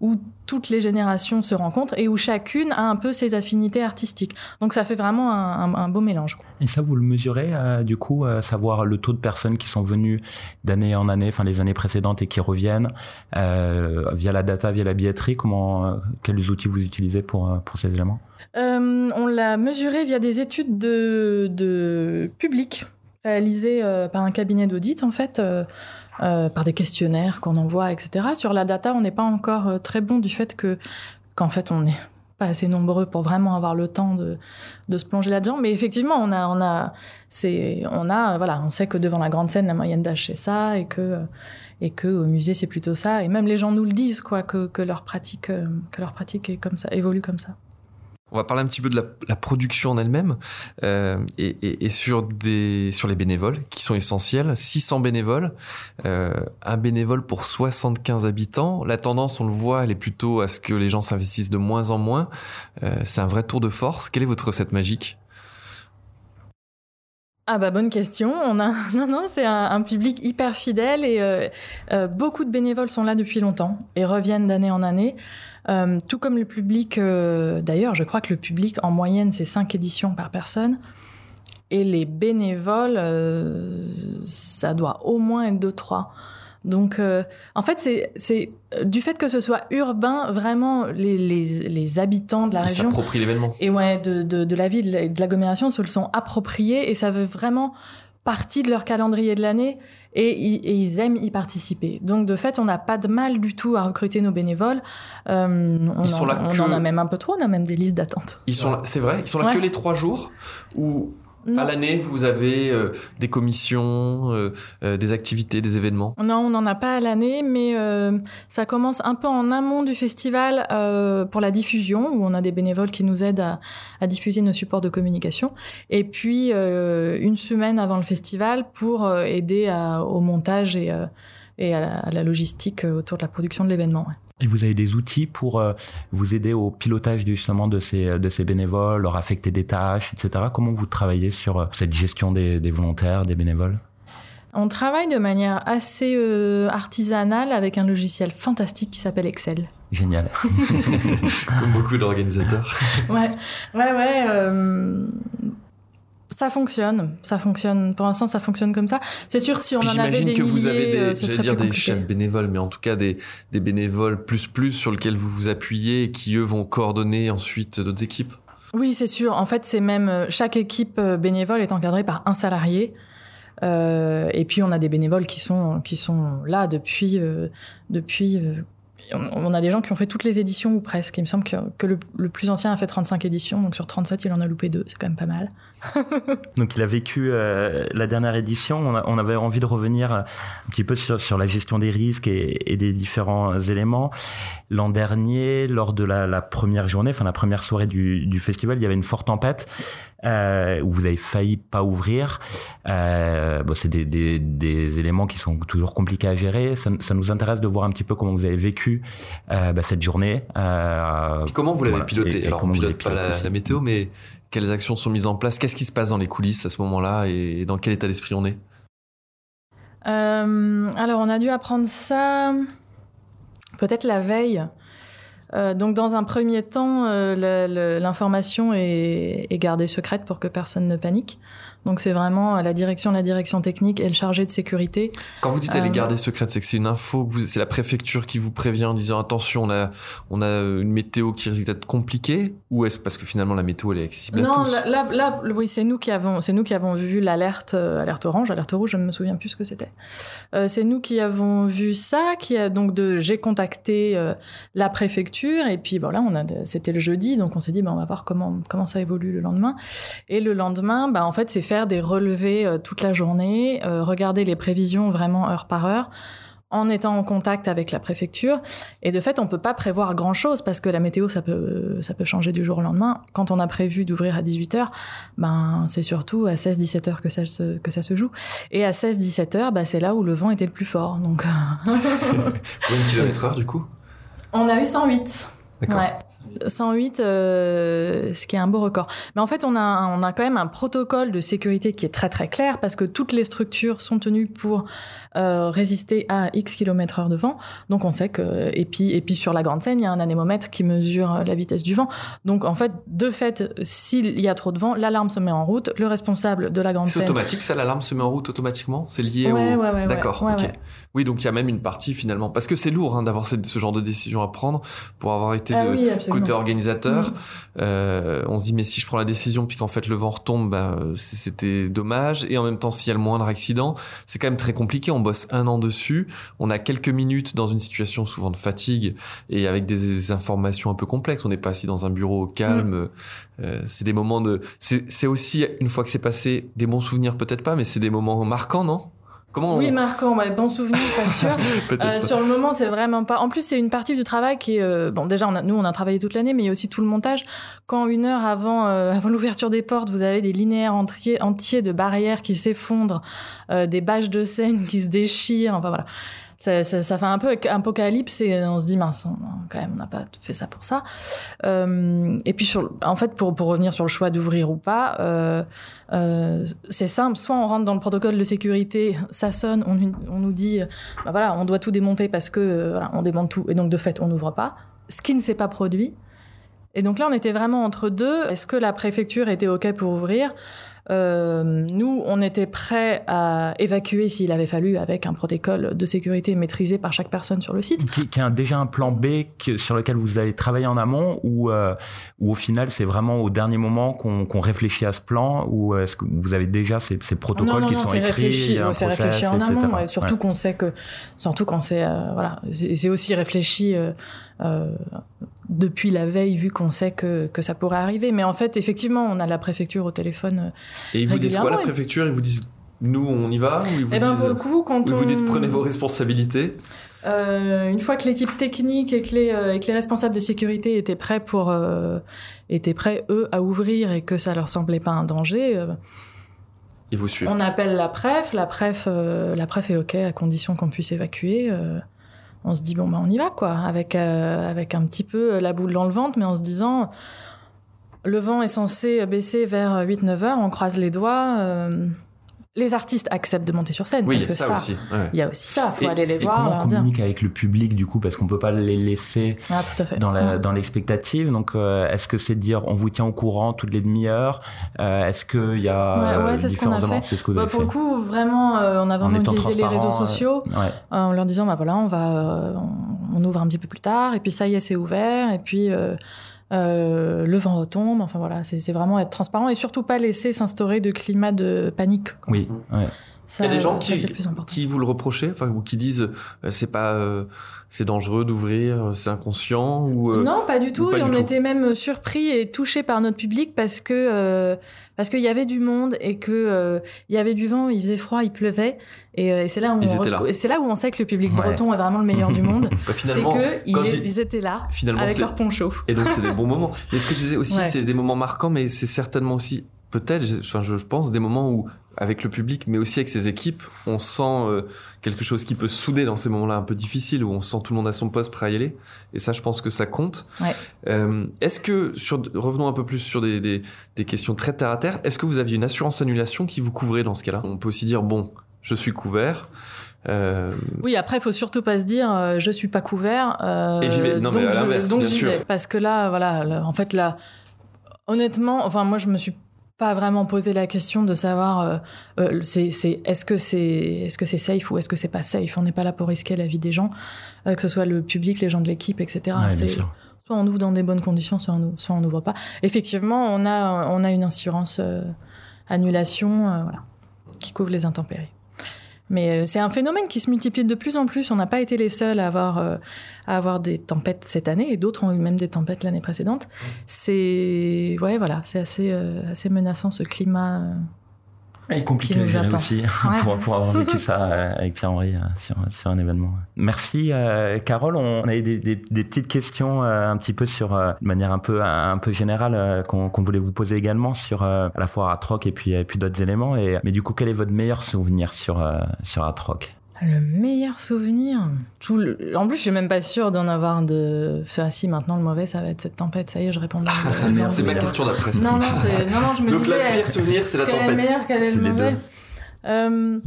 où toutes les générations se rencontrent et où chacune a un peu ses affinités artistiques. Donc ça fait vraiment un, beau mélange. Et ça, vous le mesurez, du coup, savoir le taux de personnes qui sont venues d'année en année, enfin les années précédentes et qui reviennent euh, via la data, via la billetterie Comment, euh, quels outils vous utilisez pour, euh, pour ces éléments? On l'a mesuré via des études de, de public réalisées par un cabinet d'audit en fait. par des questionnaires qu'on envoie, etc. Sur la data, on n'est pas encore très bon du fait que qu'en fait on n'est pas assez nombreux pour vraiment avoir le temps de, de se plonger là-dedans. Mais effectivement, on a, on a, c'est, on a, voilà, on sait que devant la grande scène, la moyenne d'âge c'est ça, et que et que au musée c'est plutôt ça et même les gens nous le disent quoi que, leur pratique euh, que leur pratique est comme ça évolue comme ça On va parler un petit peu de la, production en elle-même euh, et, sur des sur les bénévoles qui sont essentiels. 600 bénévoles, euh, un bénévole pour 75 habitants. La tendance, on le voit, elle est plutôt à ce que les gens s'investissent de moins en moins. C'est un vrai tour de force. Quelle est votre recette magique? Ah bah bonne question. On a non non c'est un, public hyper fidèle et euh, euh, beaucoup de bénévoles sont là depuis longtemps et reviennent d'année en année. Euh, tout comme le public, d'ailleurs, je crois que le public en moyenne c'est cinq éditions par personne et les bénévoles ça doit au moins être deux trois. Donc, euh, en fait, c'est, c'est du fait que ce soit urbain, vraiment, les, les, les habitants de la Ils région. s'approprient l'événement. Et ouais, de, de, de la vie, de l'agglomération, se le sont appropriés et ça veut vraiment partie de leur calendrier de l'année et, et, ils aiment y participer. Donc, de fait, on n'a pas de mal du tout à recruter nos bénévoles. Euh, on, Ils sont là on que- en a même un peu trop, on a même des listes d'attente. Ils sont là, c'est vrai, ils sont là Ouais. que les trois jours ou Non. à l'année vous avez euh, des commissions, euh, euh, des activités, des événements? Non, on n'en a pas à l'année, mais euh, ça commence un peu en amont du festival euh, pour la diffusion, où on a des bénévoles qui nous aident à, à diffuser nos supports de communication. Et puis euh, une semaine avant le festival pour aider à- au montage et, euh, et à, la, à la logistique autour de la production de l'événement. ouais. Et vous avez des outils pour euh, vous aider au pilotage justement de ces, de ces bénévoles, leur affecter des tâches, etc. Comment vous travaillez sur euh, cette gestion des, des volontaires, des bénévoles? On travaille de manière assez euh, artisanale avec un logiciel fantastique qui s'appelle Excel. Génial. Comme beaucoup d'organisateurs. Ouais, ouais, ouais. euh, ça fonctionne, ça fonctionne. Pour l'instant, ça fonctionne comme ça. C'est sûr, si on Puis en avait j'imagine des que vous avez euh, des, ce serait dire plus des compliqué. chefs bénévoles, mais en tout cas des, des bénévoles plus plus sur lesquels vous vous appuyez et qui eux vont coordonner ensuite d'autres équipes. Oui, c'est sûr. En fait, c'est même euh, chaque équipe euh, bénévole est encadrée par un salarié. Euh, et puis on a des bénévoles qui sont qui sont là depuis euh, depuis. euh, on on a des gens qui ont fait toutes les éditions ou presque. Il me semble que, que le, le plus ancien a fait 35 éditions, donc sur 37, il en a loupé deux. C'est quand même pas mal. Donc il a vécu euh, la dernière édition. On, a- on avait envie de revenir euh, un petit peu sur, sur la gestion des risques et, et des différents éléments. L'an dernier, lors de la, la première journée, enfin la première soirée du, du festival, il y avait une forte tempête euh, où vous avez failli pas ouvrir. Euh, bon, c'est des, des, des éléments qui sont toujours compliqués à gérer. Ça, ça nous intéresse de voir un petit peu comment vous avez vécu bah, cette journée. Comment vous l'avez voilà. piloté Et- et Alors on pilote pas la météo, mais quelles actions sont mises en place Qu'est-ce qui se passe dans les coulisses à ce moment-là et dans quel état d'esprit on est? Euh, alors, on a dû apprendre ça peut-être la veille. Euh, donc, dans un premier temps, euh, l'information est gardée secrète pour que personne ne panique. Donc, c'est vraiment la direction, la direction technique et le chargé de sécurité. Quand vous dites elle est Euh, gardée secrète, c'est que c'est une info, c'est la préfecture qui vous prévient en disant attention, on a, on a une météo qui risque d'être compliquée, ou est-ce parce que finalement la météo elle est accessible à non, tous là, là, là, oui, c'est nous qui avons, c'est nous qui avons vu l'alerte, euh, alerte orange, alerte rouge, je ne me souviens plus ce que c'était. Euh, c'est nous qui avons vu ça, qui a donc de, j'ai contacté euh, la préfecture et puis bon là, on a, c'était le jeudi, donc on s'est dit, bah, on va voir comment comment ça évolue le lendemain. Et le lendemain, bah en fait, c'est faire des relevés euh, toute la journée, euh, regarder les prévisions vraiment heure par heure en étant en contact avec la préfecture. Et de fait, on peut pas prévoir grand chose parce que la météo, ça peut, ça peut changer du jour au lendemain. Quand on a prévu d'ouvrir à 18 h ben, c'est surtout à 16, 17 heures que ça se, que ça se joue. Et à 16, 17 heures, bah, c'est là où le vent était le plus fort. Donc, Combien de kilomètres heure du coup? On a eu 108. D'accord. Ouais. 108, euh, ce qui est un beau record. Mais en fait, on a, on a quand même un protocole de sécurité qui est très très clair parce que toutes les structures sont tenues pour euh, résister à X km heure de vent. Donc on sait que et puis et puis sur la grande scène, il y a un anémomètre qui mesure la vitesse du vent. Donc en fait, de fait, s'il y a trop de vent, l'alarme se met en route. Le responsable de la grande C'est scène. automatique, ça l'alarme se met en route automatiquement? C'est lié Ouais, au... ouais, ouais, D'accord, ouais, ok. ouais. Oui, donc il y a même une partie finalement, parce que c'est lourd hein, d'avoir ce genre de décision à prendre pour avoir été Ah de oui, côté organisateur. Mm. Euh, on se dit mais si je prends la décision puis qu'en fait le vent retombe, bah, c'était dommage. Et en même temps, s'il y a le moindre accident, c'est quand même très compliqué. On bosse un an dessus. On a quelques minutes dans une situation souvent de fatigue et avec des informations un peu complexes. On n'est pas assis dans un bureau au calme. Euh, c'est des moments de. C'est aussi une fois que c'est passé des bons souvenirs peut-être pas, mais c'est des moments marquants, non? Comment Oui, marquant, ouais, bon souvenir, pas sûr. euh, sur le moment, c'est vraiment pas. En plus, c'est une partie du travail qui est. Euh... Bon, déjà, on a, nous, on a travaillé toute l'année, mais il y a aussi tout le montage. Quand une heure avant, euh, avant l'ouverture des portes, vous avez des linéaires entiers, entiers de barrières qui s'effondrent, euh, des bâches de scène qui se déchirent, enfin voilà ça, ça, ça, fait un peu apocalypse et on se dit mince, on, quand même, on n'a pas fait ça pour ça. Euh, et puis, sur, en fait, pour, pour revenir sur le choix d'ouvrir ou pas, euh, euh, c'est simple. Soit on rentre dans le protocole de sécurité, ça sonne, on, on nous dit, bah voilà, on doit tout démonter parce que euh, voilà, on démonte tout et donc de fait, on n'ouvre pas. Ce qui ne s'est pas produit. Et donc là, on était vraiment entre deux. Est-ce que la préfecture était OK pour ouvrir? Euh, nous, on était prêts à évacuer s'il avait fallu avec un protocole de sécurité maîtrisé par chaque personne sur le site. Qui, qui a déjà un plan B que, sur lequel vous avez travaillé en amont ou, euh, ou au final c'est vraiment au dernier moment qu'on qu réfléchit à ce plan ou est-ce que vous avez déjà ces, ces protocoles non, non, qui non, sont écrits réfléchi, ouais, C'est réfléchi en amont, ouais, surtout ouais. qu'on sait que, surtout quand c'est, euh, voilà, c'est aussi réfléchi euh, depuis la veille, vu qu'on sait que, que ça pourrait arriver. Mais en fait, effectivement, on a la préfecture au téléphone. euh, Et ils vous disent quoi, la préfecture? Ils vous disent nous, on y va? Ou ils vous Eh ben, disent, pour le coup, quand ils on... vous disent prenez vos responsabilités? Euh, une fois que l'équipe technique et que, les, euh, et que les responsables de sécurité étaient prêts pour euh, étaient prêts eux à ouvrir et que ça leur semblait pas un danger, Ils vous suivent. on appelle la préf. La préf, la préf est ok à condition qu'on puisse évacuer. On se dit bon bah on y va quoi, avec euh, avec un petit peu la boule dans le ventre, mais en se disant le vent est censé baisser vers 8-9 heures, on croise les doigts. euh, les artistes acceptent de monter sur scène Oui, parce que ça, ça, aussi. ouais. il y a aussi ça, faut Et- aller les et voir, comment on leur dire. communique avec le public du coup parce qu'on peut pas les laisser Ah, tout à fait. dans la dans l'expectative donc euh, est-ce que c'est de dire on vous tient au courant toutes les demi-heures euh, est-ce qu'il y a Ouais, ouais, euh, c'est ce qu'on a différents fait. éléments c'est ce que vous Bah, avez pour fait le coup, vraiment, euh, on a En vraiment utilisé les réseaux euh, sociaux ouais. euh, en leur disant bah voilà, on va, euh, on, on ouvre un petit peu plus tard, et puis ça y est, c'est ouvert, et puis euh, le vent retombe. Enfin voilà, c'est c'est vraiment être transparent et surtout pas laisser s'instaurer de climat de panique. quoi. oui ouais. Il y a des gens qui, qui vous le reprochaient, enfin, ou qui disent euh, c'est pas, euh, c'est dangereux d'ouvrir, c'est inconscient ou. euh, Non, pas du tout. pas et du on tout. était même surpris et touchés par notre public parce que euh, parce qu'il y avait du monde et que euh, il y avait du vent, il faisait froid, il pleuvait. Et, euh, et c'est là où c'est là où on sait que le public Ouais. breton est vraiment le meilleur du monde. bah, c'est que ils, quand étaient là finalement, avec leur poncho. Et donc c'est des bons moments. Mais ce que je disais aussi, Ouais. c'est des moments marquants, mais c'est certainement aussi, peut-être, je- enfin je, je pense, des moments où, avec le public, mais aussi avec ses équipes, on sent euh, quelque chose qui peut se souder dans ces moments-là un peu difficiles, où on sent tout le monde à son poste prêt à y aller. Et ça, je pense que ça compte. Ouais. Euh, est-ce que, sur, revenons un peu plus sur des, des, des questions très terre à terre, est-ce que vous aviez une assurance annulation qui vous couvrait dans ce cas-là? On peut aussi dire, bon, je suis couvert. Euh, Oui, après, il faut surtout pas se dire euh, je suis pas couvert. euh, Et j'y vais. Non, mais donc à je- donc bien j'y sûr. vais. Parce que là, voilà, là, en fait, là, honnêtement, enfin, moi, je me suis pas vraiment posé la question de savoir euh, euh, c'est c'est est-ce que c'est est-ce que c'est safe ou est-ce que c'est pas safe? On n'est pas là pour risquer la vie des gens euh, que ce soit le public les gens de l'équipe etc Ouais, C'est- soit on ouvre dans des bonnes conditions soit on soit on n'ouvre pas. Effectivement on a on a une assurance euh, annulation euh, voilà qui couvre les intempéries mais euh, c'est un phénomène qui se multiplie de plus en plus. On n'a pas été les seuls à avoir, euh, à avoir des tempêtes cette année, et d'autres ont eu même des tempêtes l'année précédente. C'est ouais, voilà, c'est assez, euh, assez menaçant ce climat. Et compliqué nous attend. aussi Ouais. pour, pour avoir vécu ça euh, avec Pierre-Henri euh, sur, sur un événement. Merci euh, Carole, on a eu des, des, des petites questions euh, un petit peu sur, euh, de manière un peu, un, peu générale euh, qu'on qu'on voulait vous poser également sur euh, à la fois Atroc et puis, et puis d'autres éléments. Et, mais du coup, quel est votre meilleur souvenir sur, euh, sur Atroc? Le meilleur souvenir. Tout le- En plus, je suis même pas sûre d'en avoir de. Enfin, si maintenant le mauvais, ça va être cette tempête. Ça y est, je réponds. le- c'est ma question d'après. Non, non, c'est- non, non, je me Donc disais. le pire souvenir, c'est la quel est le tempête. meilleur, quel est le mauvais. Euh,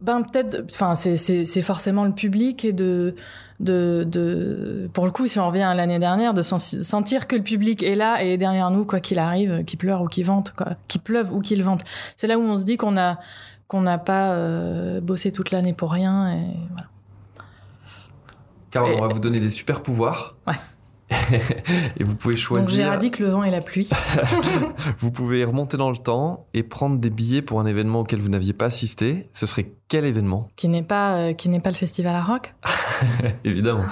Ben peut-être, enfin c'est forcément le public et de de de pour le coup si on revient à l'année dernière de sentir que le public est là et est derrière nous quoi qu'il arrive, qu'il pleure ou qu'il vente quoi, qu'il pleuve ou qu'il vente. C'est là où on se dit qu'on a qu'on n'a pas euh, bossé toute l'année pour rien et voilà. Carole, Et- on va vous donner des super pouvoirs. Ouais. et vous pouvez Donc choisir. j'éradique le vent et la pluie. Vous pouvez remonter dans le temps et prendre des billets pour un événement auquel vous n'aviez pas assisté. Ce serait quel événement? Qui n'est pas euh, qui n'est pas le festival à rock. Évidemment.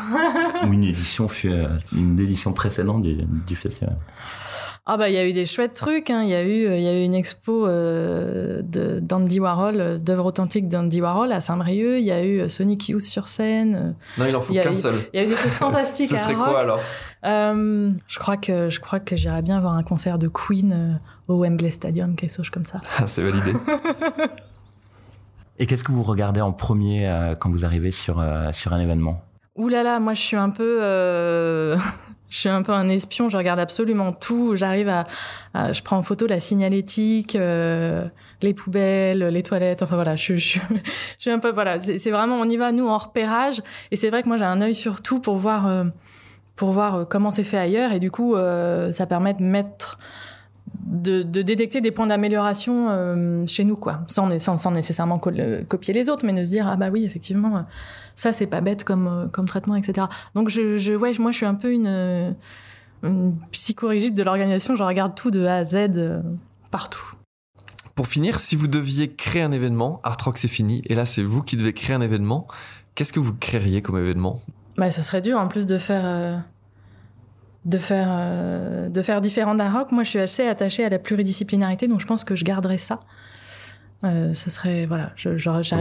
Ou une édition, fut, euh, une édition précédente du, du festival Ah bah il y a eu des chouettes trucs, hein. il y a eu il y a eu une expo euh, de d'Andy Warhol, d'œuvres authentiques d'Andy Warhol à Saint-Brieuc, il y a eu Sonic Youth sur scène. Non, il en faut qu'un seul. Il y a eu des choses fantastiques Ce à serait Rock. quoi alors? Euh, je crois que je crois que j'irais bien voir un concert de Queen euh, au Wembley Stadium, quelque chose comme ça. Ah, C'est validé. Et qu'est-ce que vous regardez en premier euh, quand vous arrivez sur, euh, sur un événement? Ouh là là, moi je suis un peu, euh, je suis un peu un espion. Je regarde absolument tout. J'arrive à, je prends en photo la signalétique, euh, les poubelles, les toilettes. Enfin voilà, je, je, je suis un peu voilà. C'est vraiment, on y va nous en repérage. Et c'est vrai que moi j'ai un œil sur tout pour voir, euh, pour voir euh, comment c'est fait ailleurs. Et du coup, ça permet de mettre de, de détecter des points d'amélioration euh, chez nous, quoi, sans, sans, sans nécessairement co- le- copier les autres, mais de se dire ah bah oui effectivement euh, ça c'est pas bête comme euh, comme traitement, etc. Donc je, je ouais moi je suis un peu une, euh, une psychorigide de l'organisation, je regarde tout de A à Z euh, partout. Pour finir, si vous deviez créer un événement, Art Rock c'est fini, et là c'est vous qui devez créer un événement, qu'est-ce que vous créeriez comme événement? Bah ce serait dur en plus de faire euh, de faire euh, de faire différent d'un rock. Moi je suis assez attachée à la pluridisciplinarité, donc je pense que je garderais ça. Euh, ce serait voilà, je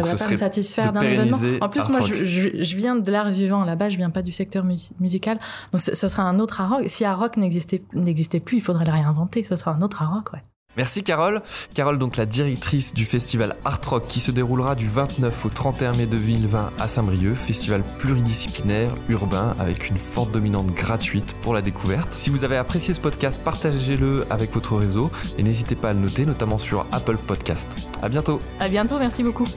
pas à me satisfaire d'un événement. En plus Art moi je, je, je viens de l'art vivant là-bas, je viens pas du secteur mus- musical, donc ce, ce sera un autre art rock. Si art rock n'existait n'existait plus, il faudrait le réinventer. Ce sera un autre art rock, ouais. Merci Carole. Carole, donc la directrice du festival Art Rock qui se déroulera du 29 au 31 mai 2020 à Saint-Brieuc, festival pluridisciplinaire, urbain, avec une forte dominante gratuite pour la découverte. Si vous avez apprécié ce podcast, partagez-le avec votre réseau et n'hésitez pas à le noter, notamment sur Apple Podcast. À bientôt. À bientôt, merci beaucoup.